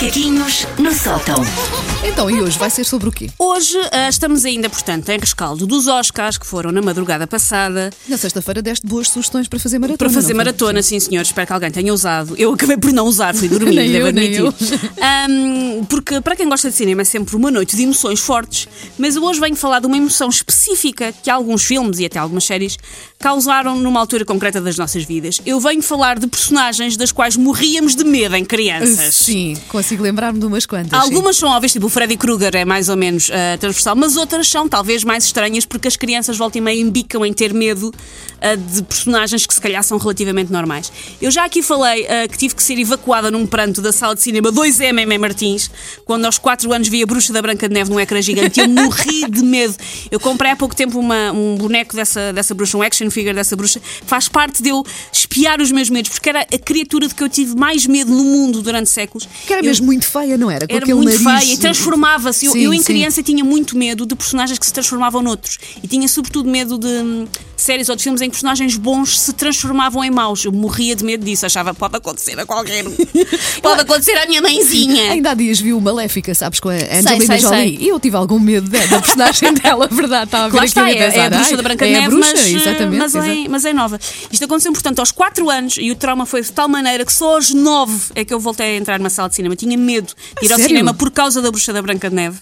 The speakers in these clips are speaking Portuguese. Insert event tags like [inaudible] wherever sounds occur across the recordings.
Macaquinhos no sótão. Então, e hoje vai ser sobre o quê? Hoje ah, estamos ainda, portanto, em rescaldo dos Oscars que foram na madrugada passada Na sexta-feira deste boas sugestões para fazer maratona. para fazer não foi? maratona, sim senhor. Espero que alguém tenha usado. Eu acabei por não usar, fui dormir, [laughs] Nem devo eu, nem admitir. [laughs] Ahm, porque para quem gosta de cinema é sempre uma noite de emoções fortes, mas eu hoje venho falar de uma emoção específica que alguns filmes e até algumas séries causaram numa altura concreta das nossas vidas. Eu venho falar de personagens das quais morríamos de medo em crianças. Sim, consigo lembrar-me de umas quantas. sim. Algumas são óbvias, tipo o Freddy Krueger é mais ou menos ah, transversal, mas outras são talvez mais estranhas porque as crianças volta e meia embicam em ter medo ah, de personagens que se calhar são relativamente normais. Eu já aqui falei ah, que tive que ser evacuada num pranto da sala de cinema 2M em Martins, quando aos 4 anos vi a Bruxa da Branca de Neve num ecrã gigante e eu morri de medo. Eu comprei há pouco tempo uma- um boneco dessa, dessa bruxa, um action figure dessa bruxa, faz parte de eu espiar os meus medos, porque era a criatura de que eu tive mais medo no mundo durante séculos. Que era Eu- muito feia, não era? Com era muito nariz. feia e transformava-se. Eu, eu, em sim. criança, tinha muito medo de personagens que se transformavam noutros. E tinha, sobretudo, medo de hum, séries ou de filmes em que personagens bons se transformavam em maus. Eu morria de medo disso. Achava pode acontecer a qualquer um. [laughs] pode acontecer à minha mãezinha. Ainda há dias vi o Maléfica, sabes, com a Angelina sei, Jolie. sei. E eu tive algum medo da, da personagem [laughs] dela, verdade. Estava a ver Lá aquilo está, é, é a bruxa "Ai, da Branca de é Neve, bruxa, mas, exatamente, mas, exato. é, mas é nova. Isto aconteceu, portanto, aos 4 anos e o trauma foi de tal maneira que só aos 9 é que eu voltei a entrar numa sala de cinema. Tinha medo de ir ao sério? cinema por causa da bruxa da Branca de Neve.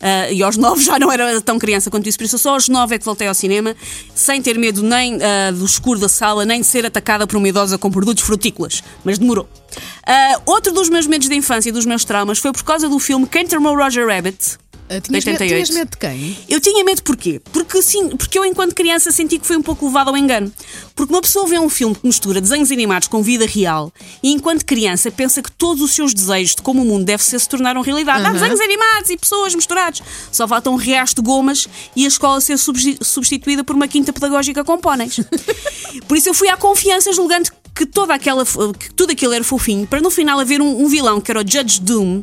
Ah, e aos 9 [laughs] já não era tão criança quanto isso, por isso só aos 9 é que voltei ao cinema, sem ter medo nem ah, do escuro da sala, nem de ser atacada por uma idosa com produtos frutícolas. Mas demorou. Ah, outro dos meus medos de infância e dos meus traumas foi por causa do filme Quem Tramou Roger Rabbit. Ah, tinhas, medo, 88. tinhas medo de quem? Eu tinha medo porquê? Porque, sim, porque eu, enquanto criança, senti que fui um pouco levado ao engano. Porque uma pessoa vê um filme que mistura desenhos animados com vida real e, enquanto criança, pensa que todos os seus desejos de como o mundo deve ser se tornaram realidade. Há desenhos animados e pessoas misturados. Só falta um riacho de gomas e a escola ser substi- substituída por uma quinta pedagógica com póneis. [laughs] Por isso eu fui à confiança julgando que, toda aquela, que tudo aquilo era fofinho, para no final haver um, um vilão que era o Judge Doom,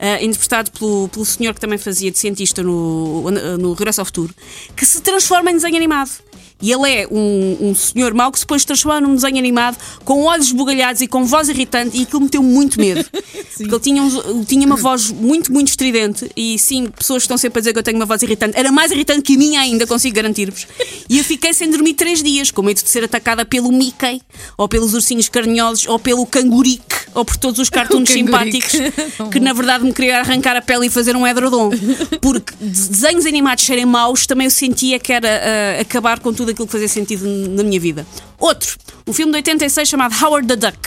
Uh, interpretado pelo, pelo senhor que também fazia de cientista no, no Regresso ao Futuro, que se transforma em desenho animado. E ele é um, um senhor mau que se depois transforma num desenho animado com olhos esbugalhados e com voz irritante, e aquilo me deu muito medo. [laughs] Porque ele tinha, um- tinha uma voz muito, muito estridente, e sim, pessoas estão sempre a dizer que eu tenho uma voz irritante. Era mais irritante que a minha ainda, consigo garantir-vos. E eu fiquei sem dormir três dias, com medo de ser atacada pelo Mickey, ou pelos ursinhos carinhosos, ou pelo cangurique, ou por todos os [laughs] cartoons simpáticos que na verdade me queria arrancar a pele e fazer um edredom. Porque de- desenhos animados serem maus, também eu sentia que era ah, acabar com tudo aquilo que fazia sentido na minha vida. Outro, um filme de 86 chamado Howard the Duck.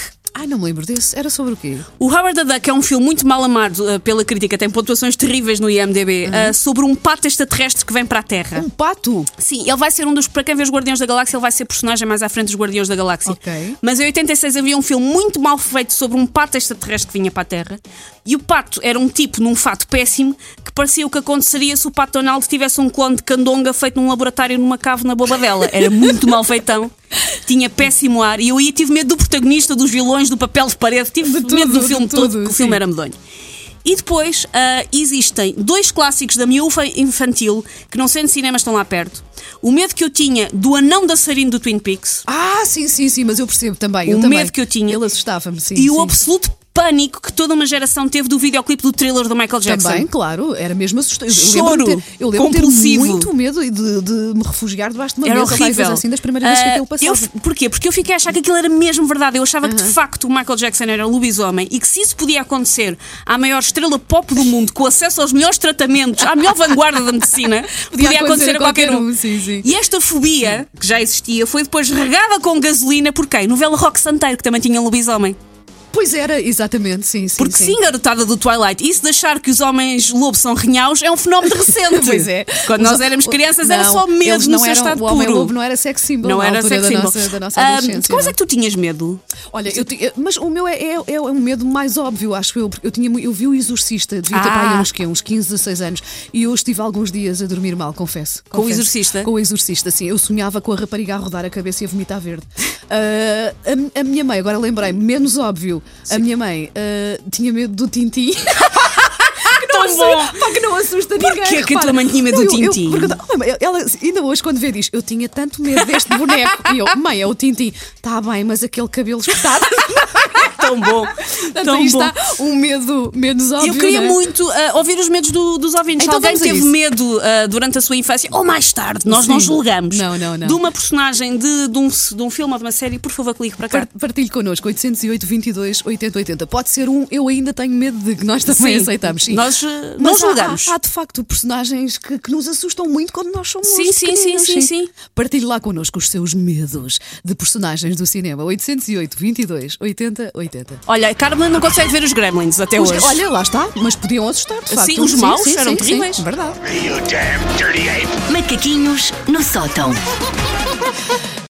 Ai, não me lembro desse. Era sobre o quê? O Howard the Duck é um filme muito mal amado ah, pela crítica, tem pontuações terríveis no IMDb, ah, sobre um pato extraterrestre que vem para a Terra. Um pato? Sim, ele vai ser um dos. Para quem vê os Guardiões da Galáxia, ele vai ser personagem mais à frente dos Guardiões da Galáxia. Ok. Mas em 86 havia um filme muito mal feito sobre um pato extraterrestre que vinha para a Terra. E o pato era um tipo num fato péssimo que parecia o que aconteceria se o pato Donald tivesse um clone de candonga feito num laboratório numa cave na Bobadela. Era muito mal feitão. Tinha péssimo ar. E eu aí tive medo do protagonista, dos vilões, do papel de parede. Tive De tudo, medo do filme tudo, todo, que o filme era medonho. E depois ah, existem dois clássicos da miúfa infantil que, não sendo cinema, estão lá perto. O medo que eu tinha do anão dançarino do Twin Peaks Ah, sim, sim, sim, mas eu percebo também. O eu também. medo que eu tinha. Ele assustava-me, sim. e o sim. absoluto pânico que toda uma geração teve do videoclipe do thriller do Michael Jackson. Também, claro, era mesmo assustador. Eu Choro lembro-me de ter, eu lembro de ter compulsivo. muito medo de, de me refugiar debaixo de uma Era mesa qualquer horrível. assim das primeiras vezes que Ah, aquilo passava. eu, porquê? Porque eu fiquei a achar que aquilo era mesmo verdade. Eu achava que de facto o Michael Jackson era um lobisomem e que se isso podia acontecer à maior estrela pop do mundo, com acesso aos melhores tratamentos, à melhor vanguarda da medicina, [laughs] podia, acontecer a qualquer um. Sim, sim. E esta fobia, que já existia, foi depois regada com gasolina por quem? Novela Rock Santeiro, que também tinha lobisomem. Pois era, exatamente, sim, sim. Porque sim, garotada do Twilight, isso de achar que os homens lobos são rinhaus é um fenómeno recente. [laughs] Pois é. Quando Os- nós éramos crianças era Não, só medo no não seu estado O homem puro. lobo não era sex symbol Não era sex da symbol. nossa, da nossa Ah, adolescência. como é não. que tu tinhas medo? Olha, eu mas o meu é, é, é um medo mais óbvio, acho eu. porque Eu, tinha, eu vi o Exorcista, devia ter Ah. para aí uns, quê, uns 15, 16 anos, e eu estive alguns dias a dormir mal, confesso. Com o confesso. Exorcista? Com o Exorcista, sim. Eu sonhava com a rapariga a rodar a cabeça e a vomitar verde. Ah, a, a minha mãe, agora lembrei, menos óbvio, a minha mãe ah, tinha medo do Tintim. [laughs] Tão bom! Pá, que não assusta ninguém. Porquê que a tua mãe tinha medo do Tintim? "Oh, ela ainda hoje, quando vê, diz: Eu tinha tanto medo deste boneco. E eu, mãe, é o Tintim. Está bem, mas aquele cabelo espetado. [laughs] tão bom. [laughs] Portanto, tão aí bom. está um medo menos óbvio. Eu queria não é? muito ah, ouvir os medos do- dos ouvintes. Então alguém teve medo ah, durante a sua infância ou mais tarde, nós não Sim. julgamos. Não, não, não. De uma personagem de, de um, de um filme ou de uma série, por favor, clique para cá. Par- Partilhe connosco, 808 22 80 80. Pode ser um Eu ainda tenho medo de que nós também Sim. aceitamos. Sim. Nós, Mas não há- julgamos. Há, há, de facto personagens que, que nos assustam muito quando nós somos Sim, sim, sim, sim, sim. Partilhe lá connosco os seus medos de personagens do cinema. 808 22 80 80. Olha, a Carmen não consegue ver os Gremlins até Os- hoje. olha, lá está, mas podiam assustar, de facto. Sim, os maus eram terríveis. verdade. You damn dirty ape! Macaquinhos no sótão.